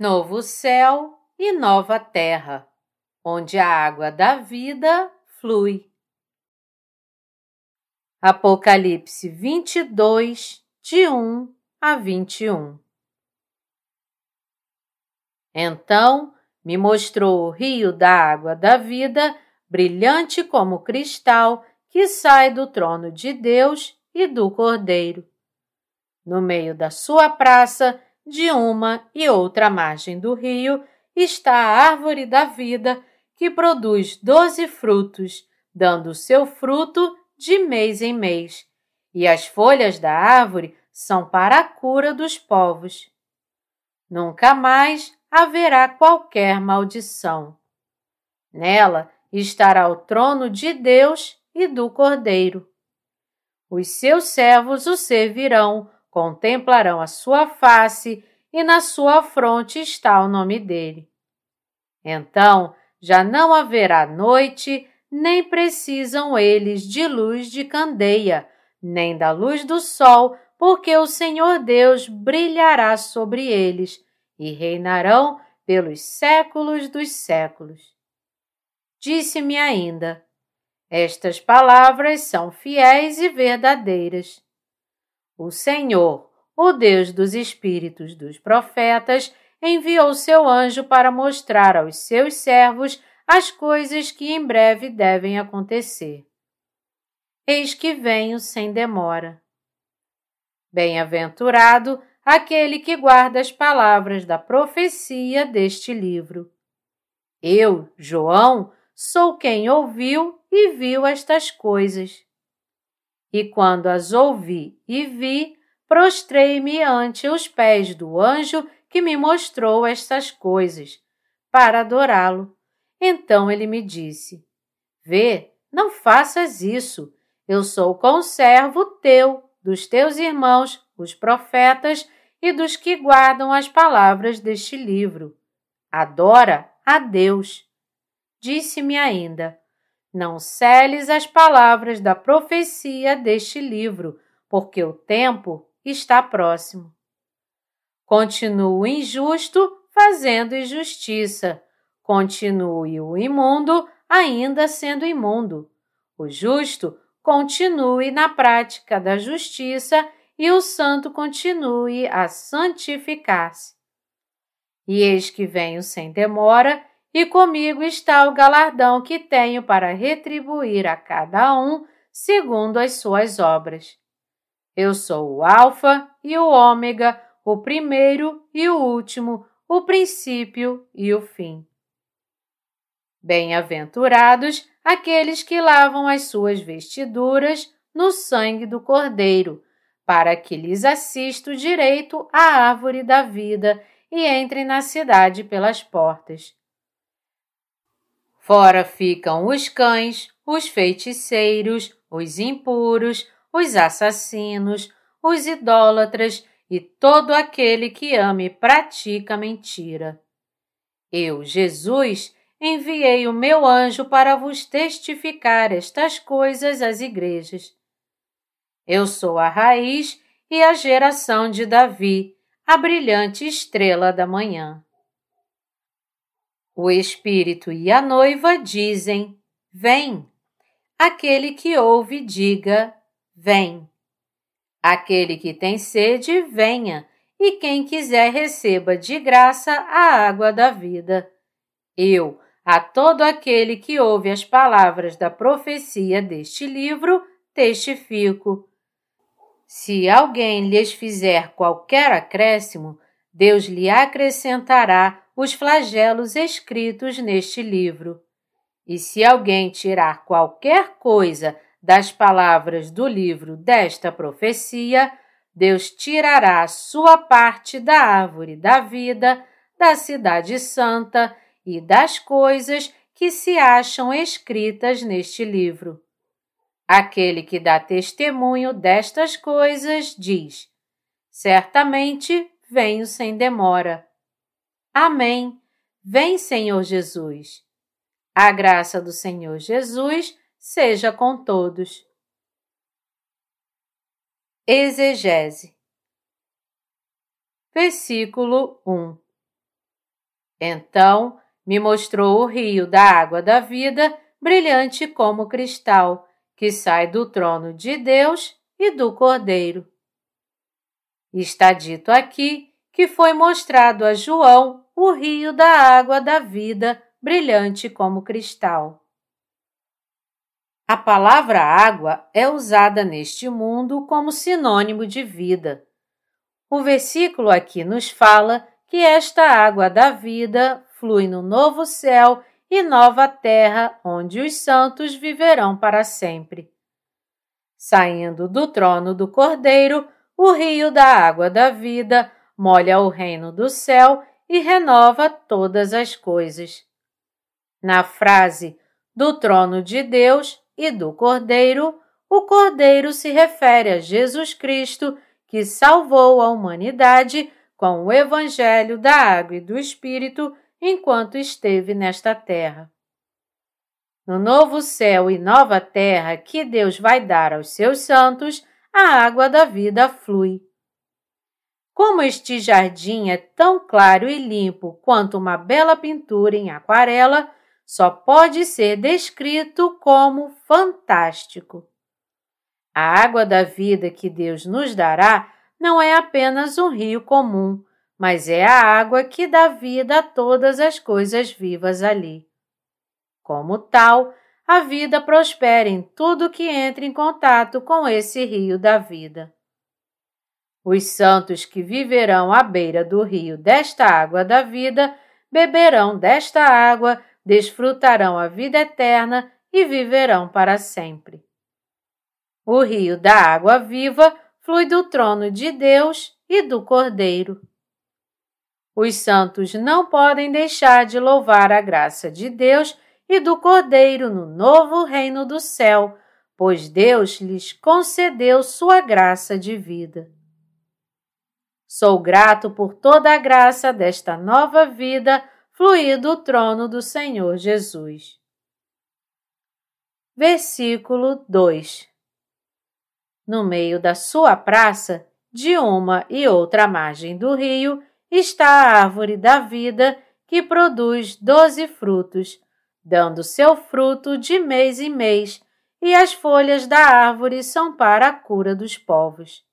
novo céu e nova terra, onde a água da vida flui. Apocalipse 22, de 1 a 21 Então me mostrou o rio da água da vida, brilhante como cristal, que sai do trono de Deus e do Cordeiro. No meio da sua praça, de uma e outra margem do rio, está a árvore da vida, que produz doze frutos, dando seu fruto de mês em mês, e as folhas da árvore são para a cura dos povos. Nunca mais haverá qualquer maldição. Nela estará o trono de Deus e do Cordeiro. Os seus servos o servirão, contemplarão a sua face e na sua fronte está o nome dele. Então já não haverá noite, nem precisam eles de luz de candeia, nem da luz do sol, porque o Senhor Deus brilhará sobre eles e reinarão pelos séculos dos séculos. Disse-me ainda: Estas palavras são fiéis e verdadeiras. O Senhor, o Deus dos espíritos dos profetas, enviou seu anjo para mostrar aos seus servos as coisas que em breve devem acontecer. Eis que venho sem demora. Bem-aventurado aquele que guarda as palavras da profecia deste livro. Eu, João, sou quem ouviu e viu estas coisas. E quando as ouvi e vi, prostrei-me ante os pés do anjo que me mostrou estas coisas, para adorá-lo. Então ele me disse: Vê, não faças isso. Eu sou conservo teu, dos teus irmãos, os profetas, e dos que guardam as palavras deste livro. Adora a Deus. Disse-me ainda: Não celes as palavras da profecia deste livro, porque o tempo está próximo. Continue o injusto fazendo injustiça. Continue o imundo ainda sendo imundo. O justo continue na prática da justiça e o santo continue a santificar-se. E eis que venho sem demora, e comigo está o galardão que tenho para retribuir a cada um segundo as suas obras. Eu sou o Alfa e o Ômega, o primeiro e o último, o princípio e o fim. Bem-aventurados aqueles que lavam as suas vestiduras no sangue do Cordeiro, para que lhes assista o direito à árvore da vida e entrem na cidade pelas portas. Fora ficam os cães, os feiticeiros, os impuros, os assassinos, os idólatras e todo aquele que ame e pratica mentira. Eu, Jesus, enviei o meu anjo para vos testificar estas coisas às igrejas. Eu sou a raiz e a geração de Davi, a brilhante estrela da manhã. O Espírito e a noiva dizem: Vem. Aquele que ouve, diga: Vem. Aquele que tem sede, venha, e quem quiser, receba de graça a água da vida. Eu, a todo aquele que ouve as palavras da profecia deste livro, testifico se alguém lhes fizer qualquer acréscimo, Deus lhe acrescentará os flagelos escritos neste livro. E se alguém tirar qualquer coisa das palavras do livro desta profecia, Deus tirará sua parte da árvore da vida, da cidade santa e das coisas que se acham escritas neste livro. Aquele que dá testemunho destas coisas diz: Certamente venho sem demora. Amém. Vem, Senhor Jesus. A graça do Senhor Jesus seja com todos. Exegese. Versículo 1 Então me mostrou o rio da água da vida, brilhante como cristal, que sai do trono de Deus e do Cordeiro. Está dito aqui que foi mostrado a João o rio da água da vida, brilhante como cristal. A palavra água é usada neste mundo como sinônimo de vida. O versículo aqui nos fala que esta água da vida flui no novo céu e nova terra, onde os santos viverão para sempre. Saindo do trono do Cordeiro, o rio da água da vida molha o reino do céu e renova todas as coisas. Na frase do trono de Deus e do Cordeiro, o Cordeiro se refere a Jesus Cristo, que salvou a humanidade com o Evangelho da Água e do Espírito enquanto esteve nesta terra. No novo céu e nova terra que Deus vai dar aos seus santos, a água da vida flui. Como este jardim é tão claro e limpo quanto uma bela pintura em aquarela, só pode ser descrito como fantástico. A água da vida que Deus nos dará não é apenas um rio comum, mas é a água que dá vida a todas as coisas vivas ali. Como tal, a vida prospera em tudo que entra em contato com esse rio da vida. Os santos que viverão à beira do rio desta água da vida beberão desta água, desfrutarão a vida eterna e viverão para sempre. O rio da água viva flui do trono de Deus e do Cordeiro. Os santos não podem deixar de louvar a graça de Deus e do Cordeiro no novo reino do céu, pois Deus lhes concedeu sua graça de vida. Sou grato por toda a graça desta nova vida fluir do trono do Senhor Jesus. Versículo 2 no meio da sua praça, de uma e outra margem do rio, está a árvore da vida que produz doze frutos, dando seu fruto de mês em mês, e as folhas da árvore são para a cura dos povos.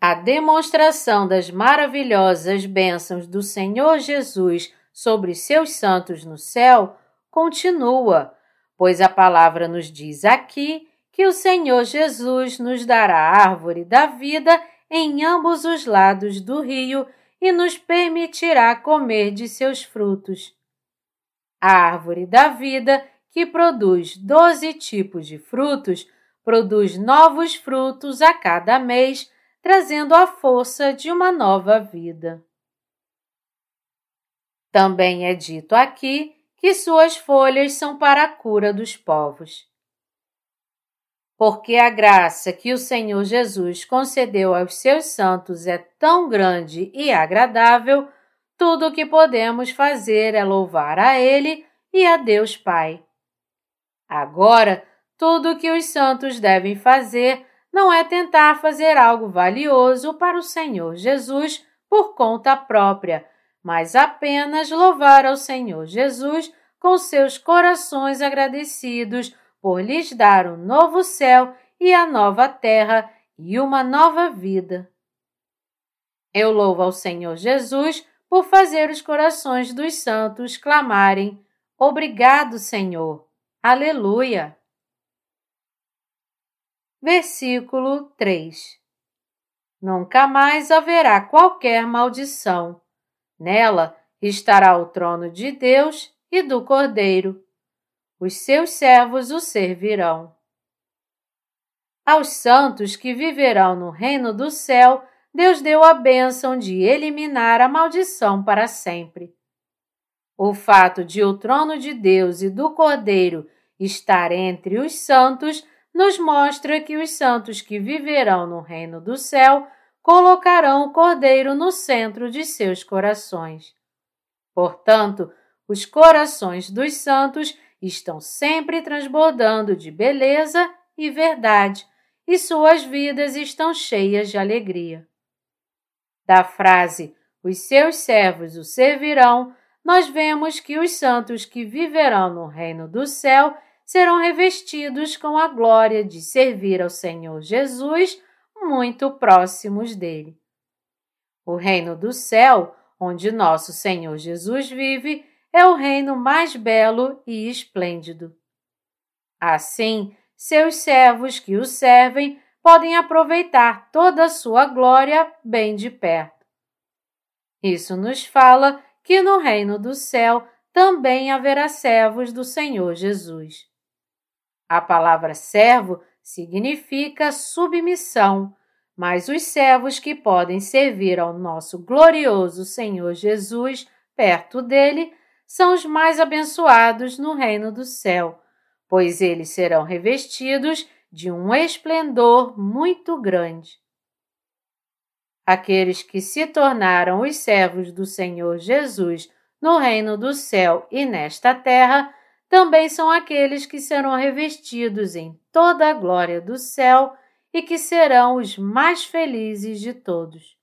A demonstração das maravilhosas bênçãos do Senhor Jesus sobre seus santos no céu continua, pois a palavra nos diz aqui que o Senhor Jesus nos dará a árvore da vida em ambos os lados do rio e nos permitirá comer de seus frutos. A árvore da vida, que produz doze tipos de frutos, produz novos frutos a cada mês, trazendo a força de uma nova vida. Também é dito aqui que suas folhas são para a cura dos povos porque a graça que o Senhor Jesus concedeu aos seus santos é tão grande e agradável, tudo o que podemos fazer é louvar a Ele e a Deus Pai. Agora, tudo o que os santos devem fazer não é tentar fazer algo valioso para o Senhor Jesus por conta própria, mas apenas louvar ao Senhor Jesus com seus corações agradecidos por lhes dar um novo céu e a nova terra e uma nova vida. Eu louvo ao Senhor Jesus por fazer os corações dos santos clamarem: Obrigado, Senhor. Aleluia. Versículo 3 Nunca mais haverá qualquer maldição. Nela estará o trono de Deus e do Cordeiro os seus servos o servirão. Aos santos que viverão no reino do céu, Deus deu a bênção de eliminar a maldição para sempre. O fato de o trono de Deus e do Cordeiro estar entre os santos nos mostra que os santos que viverão no reino do céu colocarão o Cordeiro no centro de seus corações. Portanto, os corações dos santos estão sempre transbordando de beleza e verdade, e suas vidas estão cheias de alegria. Da frase os seus servos o servirão, nós vemos que os santos que viverão no reino do céu serão revestidos com a glória de servir ao Senhor Jesus muito próximos dele. O reino do céu, onde nosso Senhor Jesus vive, é o reino mais belo e esplêndido. Assim, seus servos que o servem podem aproveitar toda a sua glória bem de perto. Isso nos fala que no reino do céu também haverá servos do Senhor Jesus. A palavra servo significa submissão, mas os servos que podem servir ao nosso glorioso Senhor Jesus perto dele são os mais abençoados no reino do céu, pois eles serão revestidos de um esplendor muito grande. Aqueles que se tornaram os servos do Senhor Jesus no reino do céu e nesta terra também são aqueles que serão revestidos em toda a glória do céu e que serão os mais felizes de todos.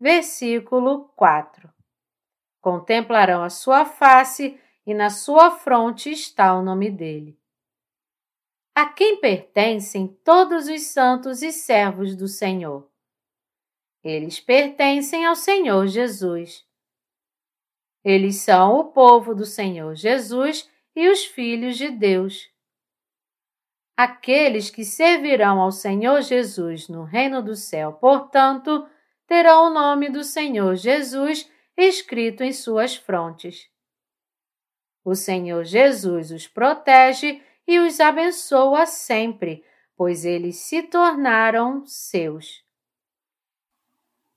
Versículo 4 Contemplarão a sua face e na sua fronte está o nome dele. A quem pertencem todos os santos e servos do Senhor? Eles pertencem ao Senhor Jesus. Eles são o povo do Senhor Jesus e os filhos de Deus. Aqueles que servirão ao Senhor Jesus no reino do céu, portanto, terão o nome do Senhor Jesus escrito em suas frontes. O Senhor Jesus os protege e os abençoa sempre, pois eles se tornaram seus.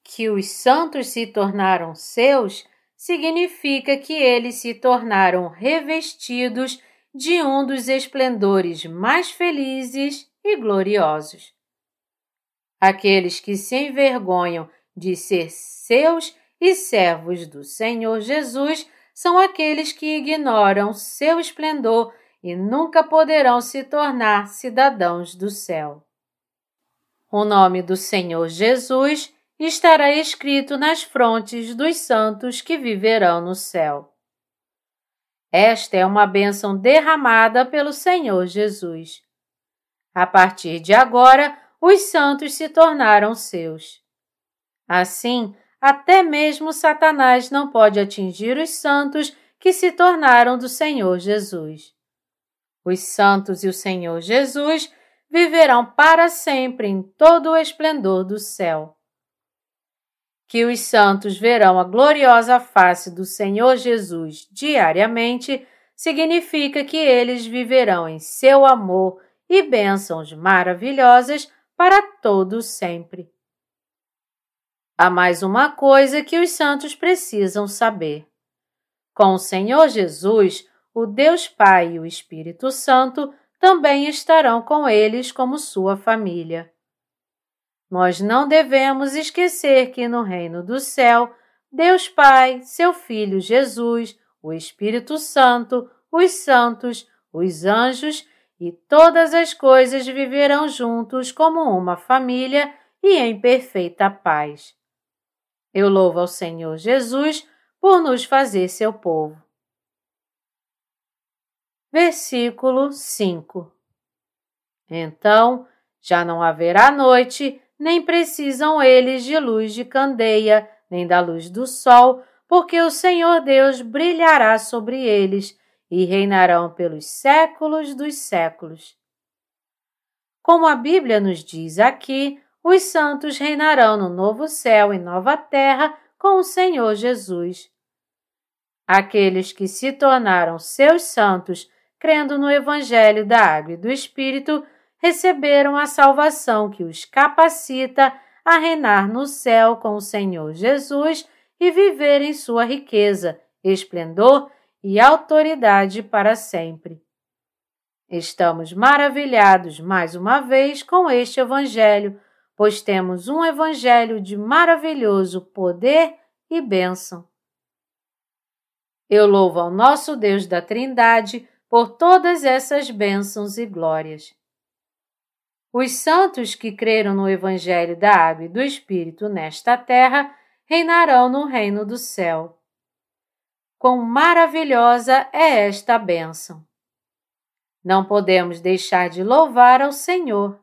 Que os santos se tornaram seus significa que eles se tornaram revestidos de um dos esplendores mais felizes e gloriosos. Aqueles que se envergonham de ser seus e servos do Senhor Jesus são aqueles que ignoram seu esplendor e nunca poderão se tornar cidadãos do céu. O nome do Senhor Jesus estará escrito nas frontes dos santos que viverão no céu. Esta é uma bênção derramada pelo Senhor Jesus. A partir de agora, os santos se tornaram seus. Assim, até mesmo Satanás não pode atingir os santos que se tornaram do Senhor Jesus. Os santos e o Senhor Jesus viverão para sempre em todo o esplendor do céu que os santos verão a gloriosa face do Senhor Jesus diariamente, significa que eles viverão em seu amor e bênçãos maravilhosas para todo sempre. Há mais uma coisa que os santos precisam saber. Com o Senhor Jesus, o Deus Pai e o Espírito Santo também estarão com eles como sua família. Nós não devemos esquecer que no reino do céu, Deus Pai, seu Filho Jesus, o Espírito Santo, os santos, os anjos e todas as coisas viverão juntos como uma família e em perfeita paz. Eu louvo ao Senhor Jesus por nos fazer seu povo. Versículo 5 Então já não haverá noite, nem precisam eles de luz de candeia, nem da luz do sol, porque o Senhor Deus brilhará sobre eles e reinarão pelos séculos dos séculos. Como a Bíblia nos diz aqui, os santos reinarão no novo céu e nova terra com o Senhor Jesus. Aqueles que se tornaram seus santos, crendo no Evangelho da Água e do Espírito, receberam a salvação que os capacita a reinar no céu com o Senhor Jesus e viver em sua riqueza, esplendor e autoridade para sempre. Estamos maravilhados mais uma vez com este Evangelho, pois temos um Evangelho de maravilhoso poder e bênção. Eu louvo ao nosso Deus da Trindade por todas essas bênçãos e glórias. Os santos que creram no Evangelho da Água e do Espírito nesta terra reinarão no reino do céu. quão maravilhosa é esta bênção. Não podemos deixar de louvar ao Senhor.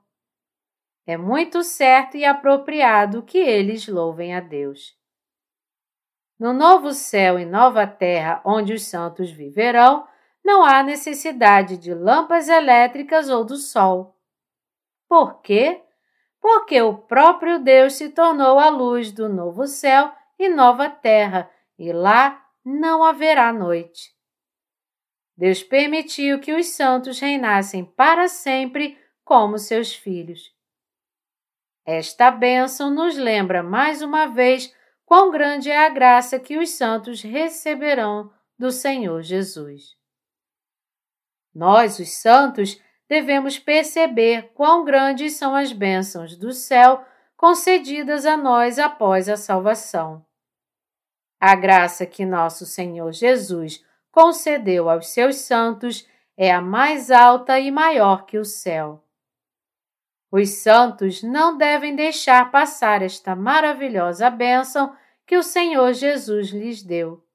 É muito certo e apropriado que eles louvem a Deus. No novo céu e nova terra onde os santos viverão, não há necessidade de lâmpadas elétricas ou do sol. Por quê? Porque o próprio Deus se tornou a luz do novo céu e nova terra, e lá não haverá noite. Deus permitiu que os santos reinassem para sempre como seus filhos. Esta bênção nos lembra mais uma vez quão grande é a graça que os santos receberão do Senhor Jesus. Nós, os santos, devemos perceber quão grandes são as bênçãos do céu concedidas a nós após a salvação. A graça que nosso Senhor Jesus concedeu aos seus santos é a mais alta e maior que o céu. Os santos não devem deixar passar esta maravilhosa bênção que o Senhor Jesus lhes deu.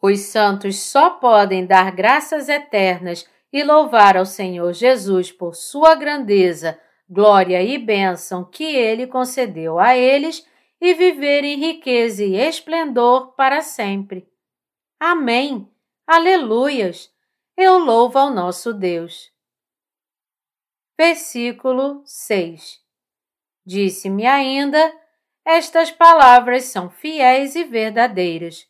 Os santos só podem dar graças eternas e louvar ao Senhor Jesus por sua grandeza, glória e bênção que ele concedeu a eles e viver em riqueza e esplendor para sempre. Amém. Aleluias. Eu louvo ao nosso Deus. Versículo 6 Disse-me ainda: Estas palavras são fiéis e verdadeiras.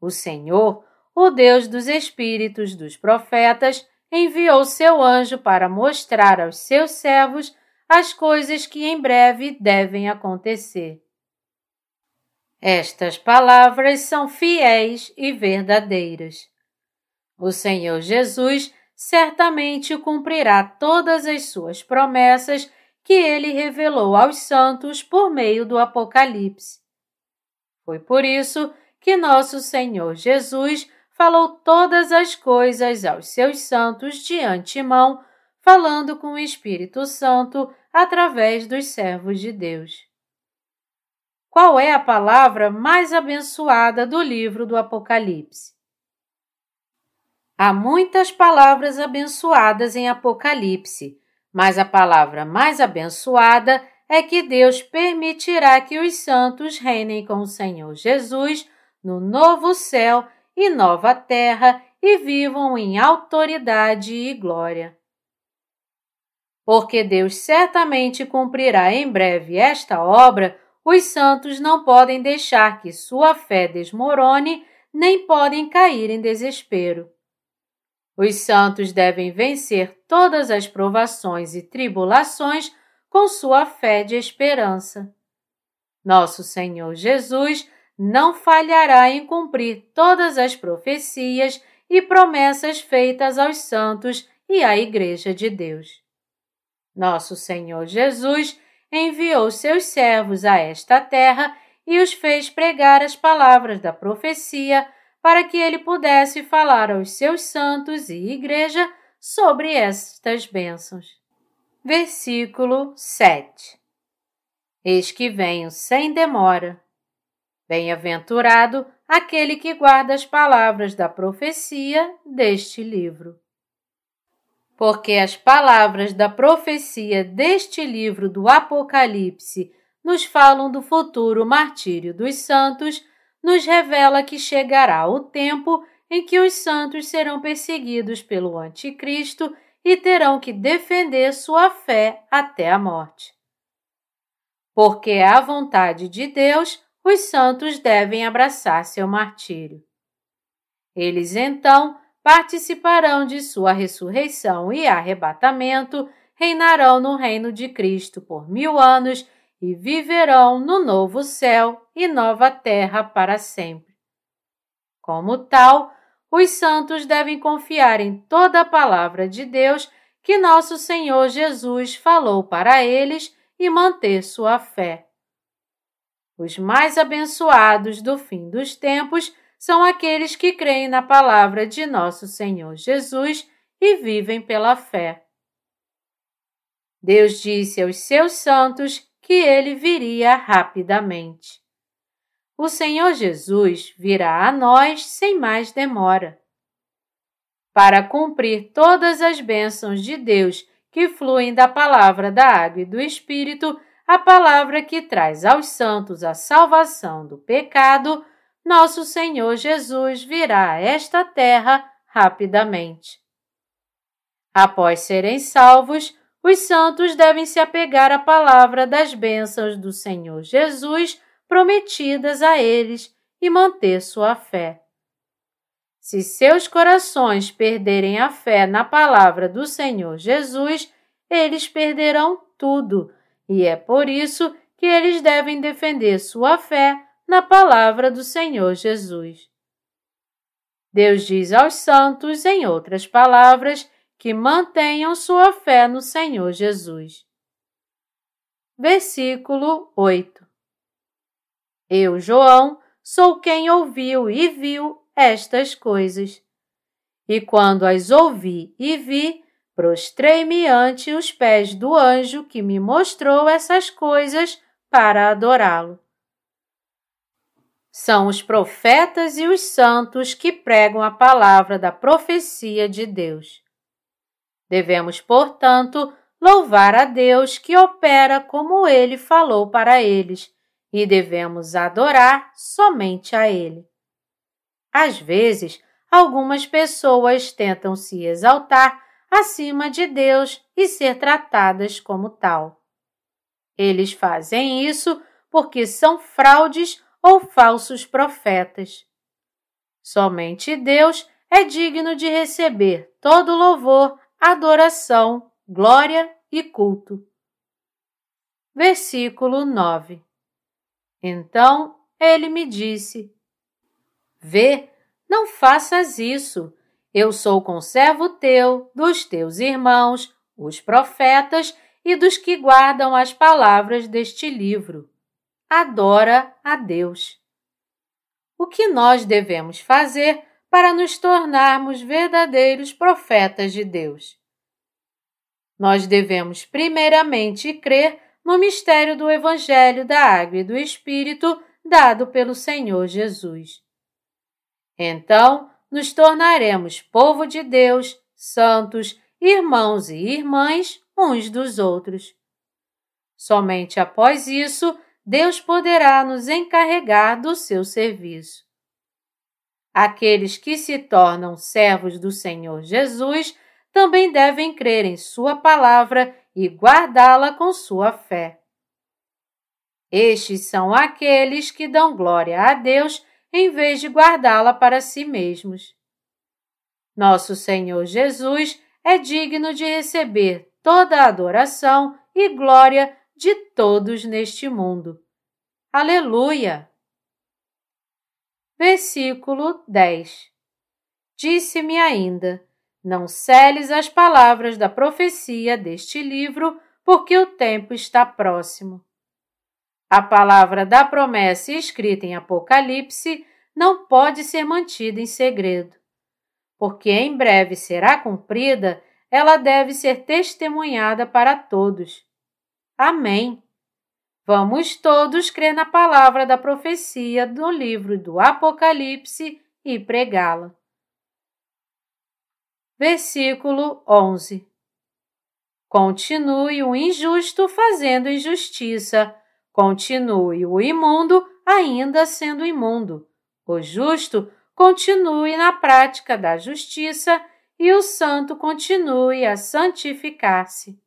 O Senhor, o Deus dos Espíritos dos profetas, enviou seu anjo para mostrar aos seus servos as coisas que em breve devem acontecer. Estas palavras são fiéis e verdadeiras. O Senhor Jesus certamente cumprirá todas as suas promessas que ele revelou aos santos por meio do Apocalipse. Foi por isso que nosso Senhor Jesus falou todas as coisas aos seus santos de antemão, falando com o Espírito Santo através dos servos de Deus. Qual é a palavra mais abençoada do livro do Apocalipse? Há muitas palavras abençoadas em Apocalipse, mas a palavra mais abençoada é que Deus permitirá que os santos reinem com o Senhor Jesus no novo céu e nova terra e vivam em autoridade e glória. Porque Deus certamente cumprirá em breve esta obra, os santos não podem deixar que sua fé desmorone, nem podem cair em desespero. Os santos devem vencer todas as provações e tribulações com sua fé de esperança. Nosso Senhor Jesus não falhará em cumprir todas as profecias e promessas feitas aos santos e à Igreja de Deus. Nosso Senhor Jesus enviou seus servos a esta terra e os fez pregar as palavras da profecia para que ele pudesse falar aos seus santos e igreja sobre estas bênçãos. Versículo 7 Eis que venho sem demora. Bem-aventurado aquele que guarda as palavras da profecia deste livro. Porque as palavras da profecia deste livro do Apocalipse nos falam do futuro martírio dos santos nos revela que chegará o tempo em que os santos serão perseguidos pelo Anticristo e terão que defender sua fé até a morte. Porque é a vontade de Deus, os santos devem abraçar seu martírio. Eles então participarão de sua ressurreição e arrebatamento, reinarão no reino de Cristo por mil anos e viverão no novo céu e nova terra para sempre. Como tal, os santos devem confiar em toda a palavra de Deus que nosso Senhor Jesus falou para eles e manter sua fé. Os mais abençoados do fim dos tempos são aqueles que creem na palavra de nosso Senhor Jesus e vivem pela fé. Deus disse aos seus santos que ele viria rapidamente. o Senhor Jesus virá a nós sem mais demora. Para cumprir todas as bênçãos de Deus que fluem da palavra da água e do Espírito, a palavra que traz aos santos a salvação do pecado, nosso Senhor Jesus virá a esta terra rapidamente. Após serem salvos, os santos devem se apegar à palavra das bênçãos do Senhor Jesus prometidas a eles e manter sua fé. Se seus corações perderem a fé na palavra do Senhor Jesus, eles perderão tudo, e é por isso que eles devem defender sua fé na palavra do Senhor Jesus. Deus diz aos santos, em outras palavras, que mantenham sua fé no Senhor Jesus. Versículo 8 Eu, João, sou quem ouviu e viu estas coisas. E quando as ouvi e vi, prostrei-me ante os pés do anjo que me mostrou essas coisas para adorá-lo. São os profetas e os santos que pregam a palavra da profecia de Deus. Devemos, portanto, louvar a Deus que opera como ele falou para eles, e devemos adorar somente a ele. Às vezes, algumas pessoas tentam se exaltar acima de Deus e ser tratadas como tal. Eles fazem isso porque são fraudes ou falsos profetas. Somente Deus é digno de receber todo louvor adoração, glória e culto. Versículo 9 Então ele me disse: Vê, não faças isso. Eu sou conservo teu, dos teus irmãos, os profetas e dos que guardam as palavras deste livro. Adora a Deus. O que nós devemos fazer para nos tornarmos verdadeiros profetas de Deus. Nós devemos primeiramente crer no mistério do Evangelho da Água e do Espírito dado pelo Senhor Jesus. Então, nos tornaremos povo de Deus, santos, irmãos e irmãs uns dos outros. Somente após isso, Deus poderá nos encarregar do seu serviço. Aqueles que se tornam servos do Senhor Jesus também devem crer em Sua palavra e guardá-la com sua fé. Estes são aqueles que dão glória a Deus em vez de guardá-la para si mesmos. Nosso Senhor Jesus é digno de receber toda a adoração e glória de todos neste mundo. Aleluia! Versículo 10 Disse-me ainda: Não celes as palavras da profecia deste livro, porque o tempo está próximo. A palavra da promessa escrita em Apocalipse não pode ser mantida em segredo, porque em breve será cumprida, ela deve ser testemunhada para todos. Amém. Vamos todos crer na palavra da profecia do livro do Apocalipse e pregá-la. Versículo 11 Continue o injusto fazendo injustiça, continue o imundo ainda sendo imundo. O justo continue na prática da justiça e o santo continue a santificar-se.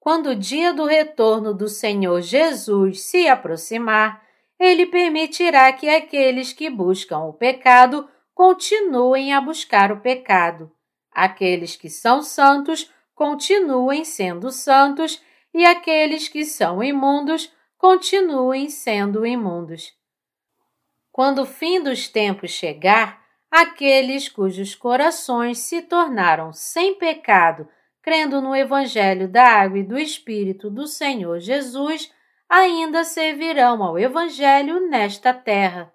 Quando o dia do retorno do Senhor Jesus se aproximar, ele permitirá que aqueles que buscam o pecado continuem a buscar o pecado. Aqueles que são santos continuem sendo santos e aqueles que são imundos continuem sendo imundos. Quando o fim dos tempos chegar, aqueles cujos corações se tornaram sem pecado crendo no Evangelho da Água e do Espírito do Senhor Jesus, ainda servirão ao Evangelho nesta terra.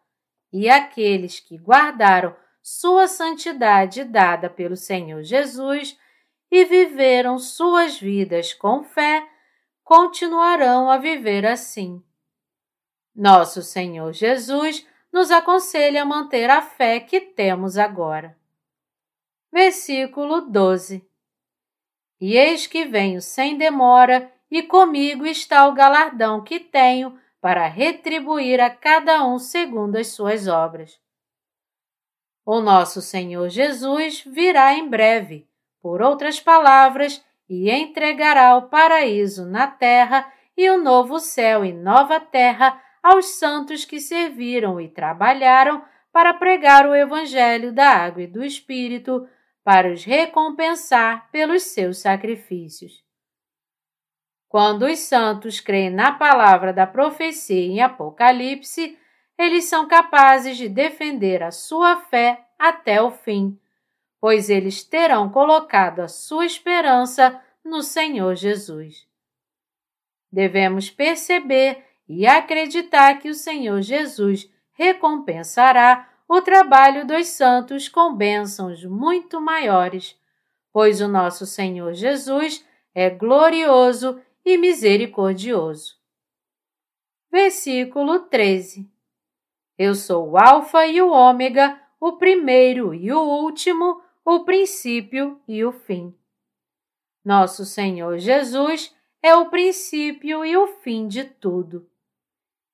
E aqueles que guardaram sua santidade dada pelo Senhor Jesus e viveram suas vidas com fé, continuarão a viver assim. Nosso Senhor Jesus nos aconselha a manter a fé que temos agora. Versículo 12 E eis que venho sem demora, e comigo está o galardão que tenho para retribuir a cada um segundo as suas obras. O nosso Senhor Jesus virá em breve, por outras palavras, e entregará o paraíso na terra e o novo céu e nova terra aos santos que serviram e trabalharam para pregar o Evangelho da água e do Espírito, para os recompensar pelos seus sacrifícios. Quando os santos creem na palavra da profecia em Apocalipse, eles são capazes de defender a sua fé até o fim, pois eles terão colocado a sua esperança no Senhor Jesus. Devemos perceber e acreditar que o Senhor Jesus recompensará o trabalho dos santos com bênçãos muito maiores, pois o nosso Senhor Jesus é glorioso e misericordioso. Versículo 13 eu sou o Alfa e o Ômega, o primeiro e o último, o princípio e o fim. Nosso Senhor Jesus é o princípio e o fim de tudo.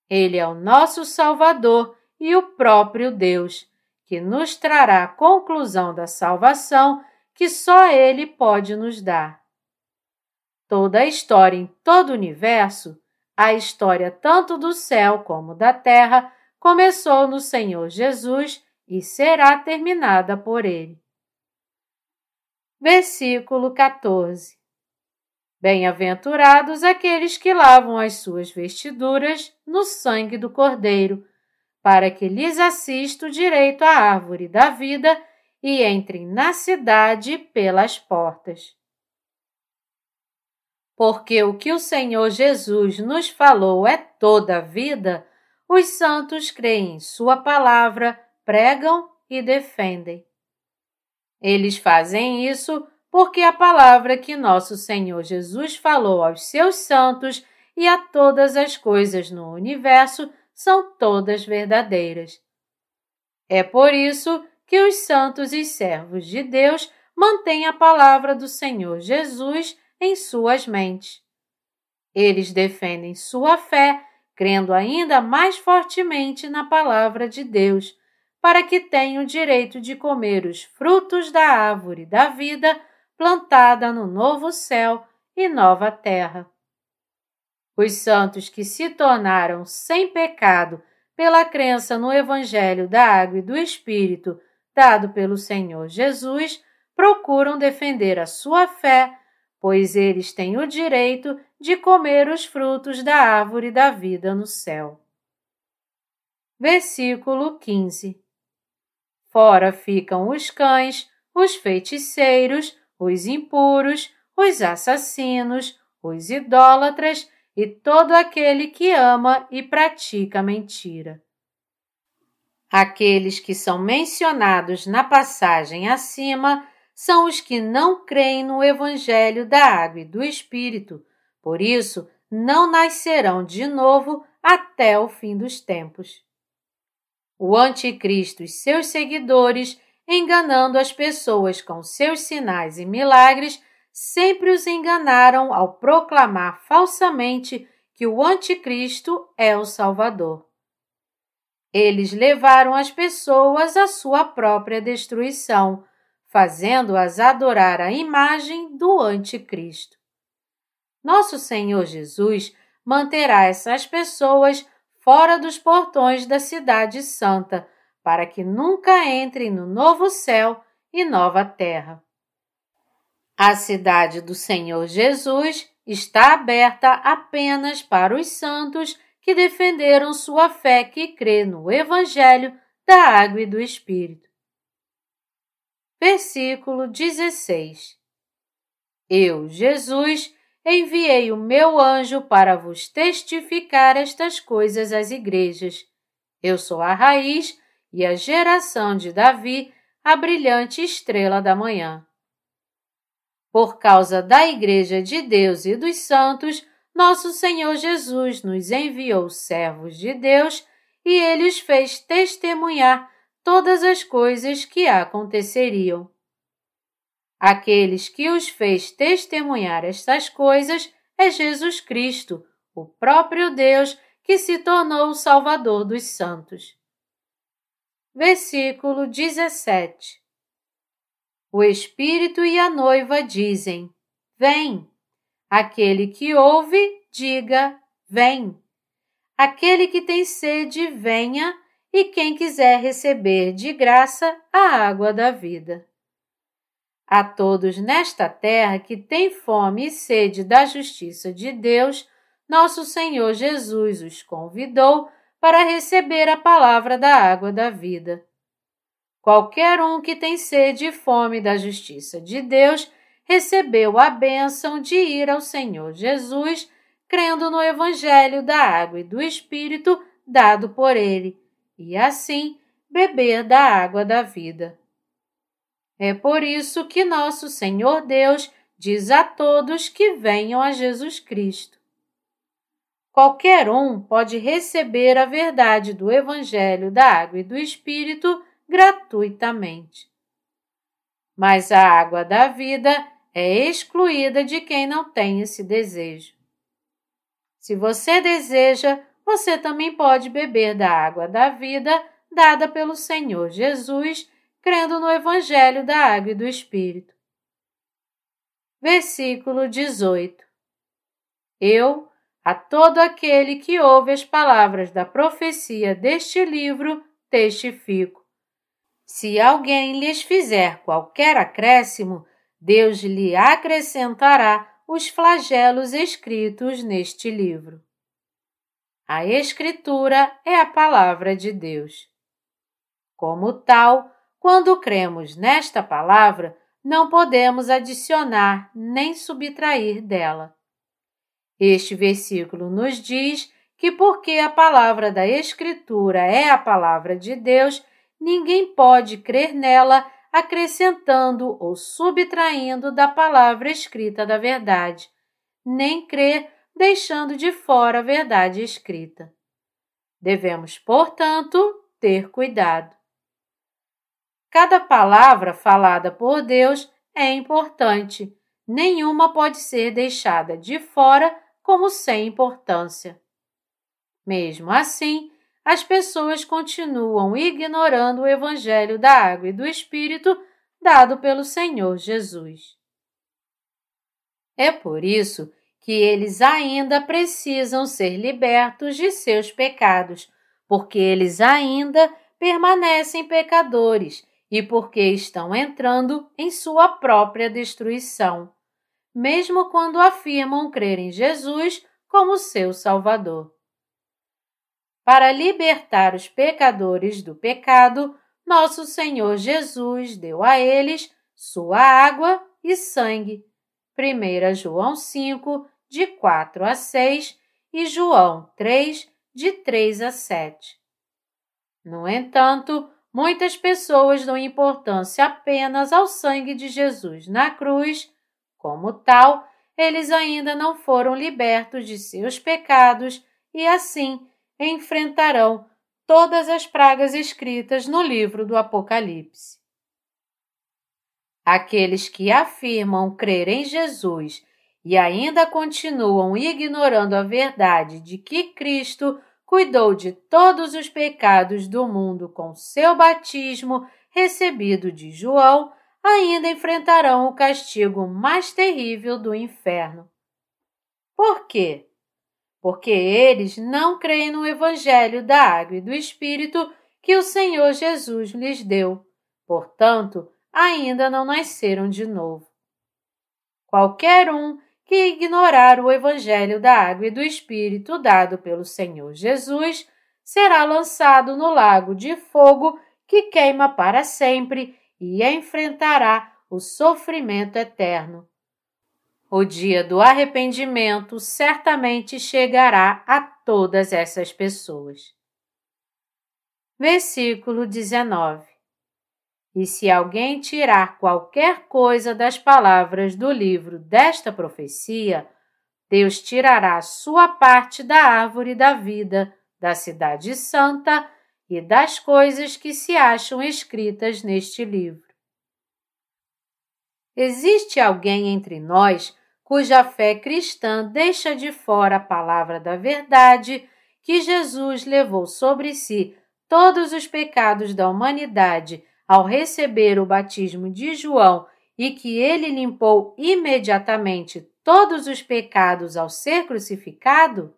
Ele é o nosso Salvador e o próprio Deus, que nos trará a conclusão da salvação que só Ele pode nos dar. Toda a história em todo o universo, a história tanto do céu como da terra, começou no Senhor Jesus e será terminada por ele. Versículo 14 Bem-aventurados aqueles que lavam as suas vestiduras no sangue do Cordeiro, para que lhes assista o direito à árvore da vida e entrem na cidade pelas portas. Porque o que o Senhor Jesus nos falou é toda a vida, os santos creem em Sua palavra, pregam e defendem. Eles fazem isso porque a palavra que nosso Senhor Jesus falou aos seus santos e a todas as coisas no universo são todas verdadeiras. É por isso que os santos e servos de Deus mantêm a palavra do Senhor Jesus em suas mentes. Eles defendem sua fé crendo ainda mais fortemente na palavra de Deus, para que tenham o direito de comer os frutos da árvore da vida plantada no novo céu e nova terra. Os santos que se tornaram sem pecado pela crença no Evangelho da Água e do Espírito dado pelo Senhor Jesus procuram defender a sua fé pois eles têm o direito de comer os frutos da árvore da vida no céu. Versículo 15 Fora ficam os cães, os feiticeiros, os impuros, os assassinos, os idólatras e todo aquele que ama e pratica mentira. Aqueles que são mencionados na passagem acima são os que não creem no Evangelho da Água e do Espírito, por isso não nascerão de novo até o fim dos tempos. O Anticristo e seus seguidores, enganando as pessoas com seus sinais e milagres, sempre os enganaram ao proclamar falsamente que o Anticristo é o Salvador. Eles levaram as pessoas à sua própria destruição fazendo-as adorar a imagem do Anticristo. Nosso Senhor Jesus manterá essas pessoas fora dos portões da Cidade Santa, para que nunca entrem no novo céu e nova terra. A cidade do Senhor Jesus está aberta apenas para os santos que defenderam sua fé que crê no Evangelho da Água e do Espírito. Versículo 16 Eu, Jesus, enviei o meu anjo para vos testificar estas coisas às igrejas. Eu sou a raiz e a geração de Davi, a brilhante estrela da manhã. Por causa da Igreja de Deus e dos santos, nosso Senhor Jesus nos enviou servos de Deus e eles fez testemunhar todas as coisas que aconteceriam. Aqueles que os fez testemunhar estas coisas é Jesus Cristo, o próprio Deus que se tornou o Salvador dos santos. Versículo 17 O Espírito e a noiva dizem: Vem. Aquele que ouve, diga: Vem. Aquele que tem sede, venha, e quem quiser receber de graça a água da vida. A todos nesta terra que têm fome e sede da justiça de Deus, nosso Senhor Jesus os convidou para receber a palavra da água da vida. Qualquer um que tem sede e fome da justiça de Deus recebeu a bênção de ir ao Senhor Jesus, crendo no Evangelho da água e do Espírito dado por ele, e assim beber da água da vida. É por isso que nosso Senhor Deus diz a todos que venham a Jesus Cristo. Qualquer um pode receber a verdade do Evangelho da Água e do Espírito gratuitamente. Mas a água da vida é excluída de quem não tem esse desejo. Se você deseja, você também pode beber da água da vida dada pelo Senhor Jesus, crendo no Evangelho da Água e do Espírito. Versículo 18 Eu, a todo aquele que ouve as palavras da profecia deste livro, testifico. Se alguém lhes fizer qualquer acréscimo, Deus lhe acrescentará os flagelos escritos neste livro. A Escritura é a palavra de Deus. Como tal, quando cremos nesta palavra, não podemos adicionar nem subtrair dela. Este versículo nos diz que, porque a palavra da Escritura é a palavra de Deus, ninguém pode crer nela acrescentando ou subtraindo da palavra escrita da verdade, nem crer deixando de fora a verdade escrita. Devemos, portanto, ter cuidado. Cada palavra falada por Deus é importante, nenhuma pode ser deixada de fora como sem importância. Mesmo assim, as pessoas continuam ignorando o Evangelho da Água e do Espírito dado pelo Senhor Jesus. É por isso que eles ainda precisam ser libertos de seus pecados, porque eles ainda permanecem pecadores e porque estão entrando em sua própria destruição mesmo quando afirmam crer em Jesus como seu Salvador. Para libertar os pecadores do pecado, nosso Senhor Jesus deu a eles sua água e sangue. 1 João 5, de 4 a 6 e João 3, de 3 a 7. No entanto, muitas pessoas dão importância apenas ao sangue de Jesus na cruz como tal, eles ainda não foram libertos de seus pecados e assim enfrentarão todas as pragas escritas no livro do Apocalipse. Aqueles que afirmam crer em Jesus e ainda continuam ignorando a verdade de que Cristo cuidou de todos os pecados do mundo com seu batismo recebido de João, ainda enfrentarão o castigo mais terrível do inferno. Por quê? Porque eles não creem no Evangelho da Água e do Espírito que o Senhor Jesus lhes deu. Portanto, ainda não nasceram de novo. Qualquer um que ignorar o Evangelho da Água e do Espírito dado pelo Senhor Jesus será lançado no lago de fogo que queima para sempre e enfrentará o sofrimento eterno. O dia do arrependimento certamente chegará a todas essas pessoas. Versículo 19 E se alguém tirar qualquer coisa das palavras do livro desta profecia, Deus tirará sua parte da árvore da vida, da cidade santa e das coisas que se acham escritas neste livro. Existe alguém entre nós cuja fé cristã deixa de fora a palavra da verdade que Jesus levou sobre si todos os pecados da humanidade ao receber o batismo de João e que ele limpou imediatamente todos os pecados ao ser crucificado?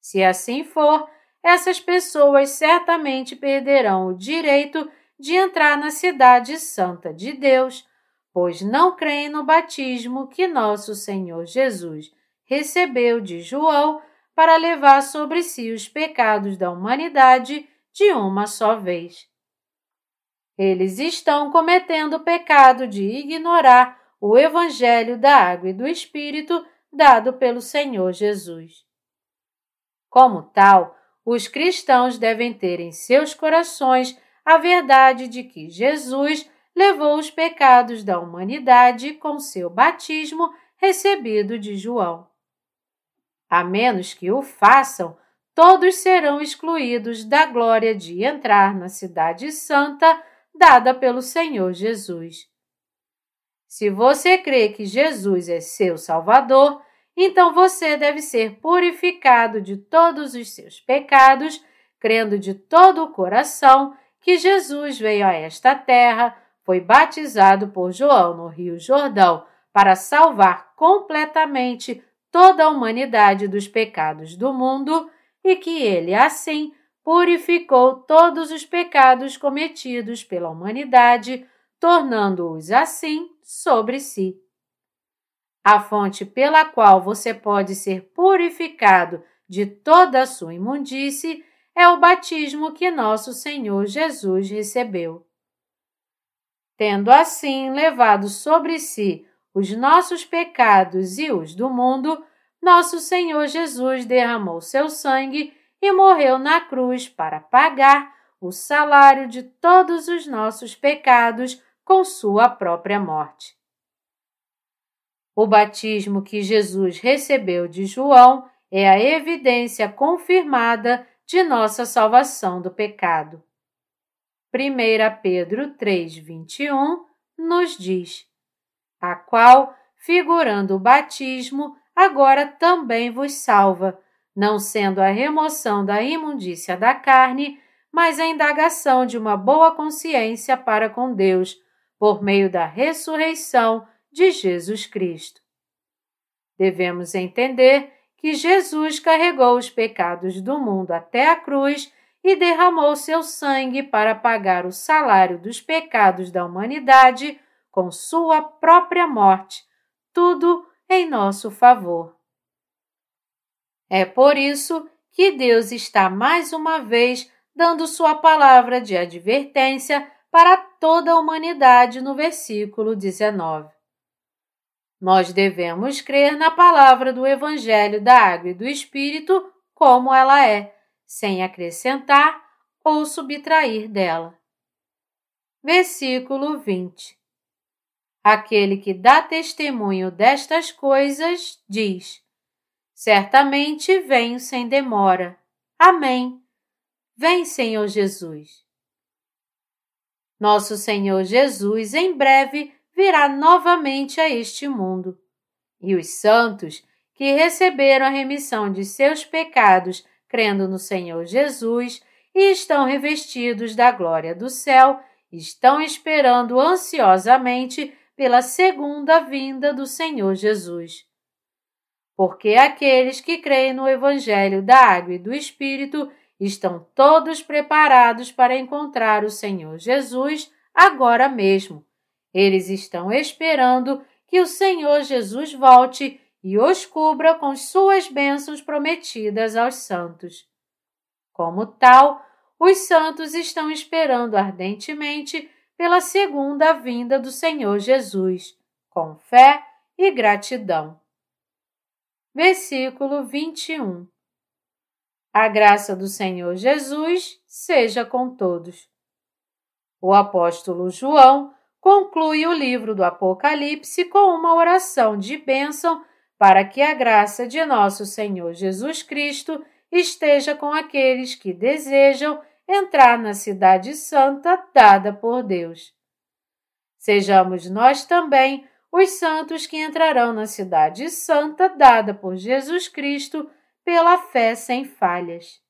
Se assim for, essas pessoas certamente perderão o direito de entrar na cidade santa de Deus, pois não creem no batismo que nosso Senhor Jesus recebeu de João para levar sobre si os pecados da humanidade de uma só vez. Eles estão cometendo o pecado de ignorar o Evangelho da Água e do Espírito dado pelo Senhor Jesus. Como tal, os cristãos devem ter em seus corações a verdade de que Jesus levou os pecados da humanidade com seu batismo recebido de João. A menos que o façam, todos serão excluídos da glória de entrar na Cidade Santa dada pelo Senhor Jesus. Se você crê que Jesus é seu Salvador, então você deve ser purificado de todos os seus pecados, crendo de todo o coração que Jesus veio a esta terra, foi batizado por João no Rio Jordão para salvar completamente toda a humanidade dos pecados do mundo e que ele, assim, purificou todos os pecados cometidos pela humanidade, tornando-os assim sobre si. A fonte pela qual você pode ser purificado de toda a sua imundície é o batismo que nosso Senhor Jesus recebeu. Tendo assim levado sobre si os nossos pecados e os do mundo, nosso Senhor Jesus derramou seu sangue e morreu na cruz para pagar o salário de todos os nossos pecados com sua própria morte. O batismo que Jesus recebeu de João é a evidência confirmada de nossa salvação do pecado. 1 Pedro 3,21 nos diz: A qual, figurando o batismo, agora também vos salva não sendo a remoção da imundícia da carne, mas a indagação de uma boa consciência para com Deus, por meio da ressurreição de Jesus Cristo. Devemos entender que Jesus carregou os pecados do mundo até a cruz e derramou seu sangue para pagar o salário dos pecados da humanidade com sua própria morte, tudo em nosso favor. É por isso que Deus está mais uma vez dando sua palavra de advertência para toda a humanidade no versículo 19. Nós devemos crer na palavra do Evangelho da Água e do Espírito como ela é, sem acrescentar ou subtrair dela. Versículo 20 Aquele que dá testemunho destas coisas diz: Certamente venho sem demora. Amém. Vem, Senhor Jesus. Nosso Senhor Jesus em breve virá novamente a este mundo. E os santos que receberam a remissão de seus pecados crendo no Senhor Jesus e estão revestidos da glória do céu, estão esperando ansiosamente pela segunda vinda do Senhor Jesus porque aqueles que creem no Evangelho da Água e do Espírito estão todos preparados para encontrar o Senhor Jesus agora mesmo. Eles estão esperando que o Senhor Jesus volte e os cubra com suas bênçãos prometidas aos santos. Como tal, os santos estão esperando ardentemente pela segunda vinda do Senhor Jesus, com fé e gratidão versículo 21. A graça do Senhor Jesus seja com todos. O apóstolo João conclui o livro do Apocalipse com uma oração de bênção para que a graça de nosso Senhor Jesus Cristo esteja com aqueles que desejam entrar na Cidade Santa dada por Deus. Sejamos nós também os santos que entrarão na Cidade Santa dada por Jesus Cristo pela fé sem falhas.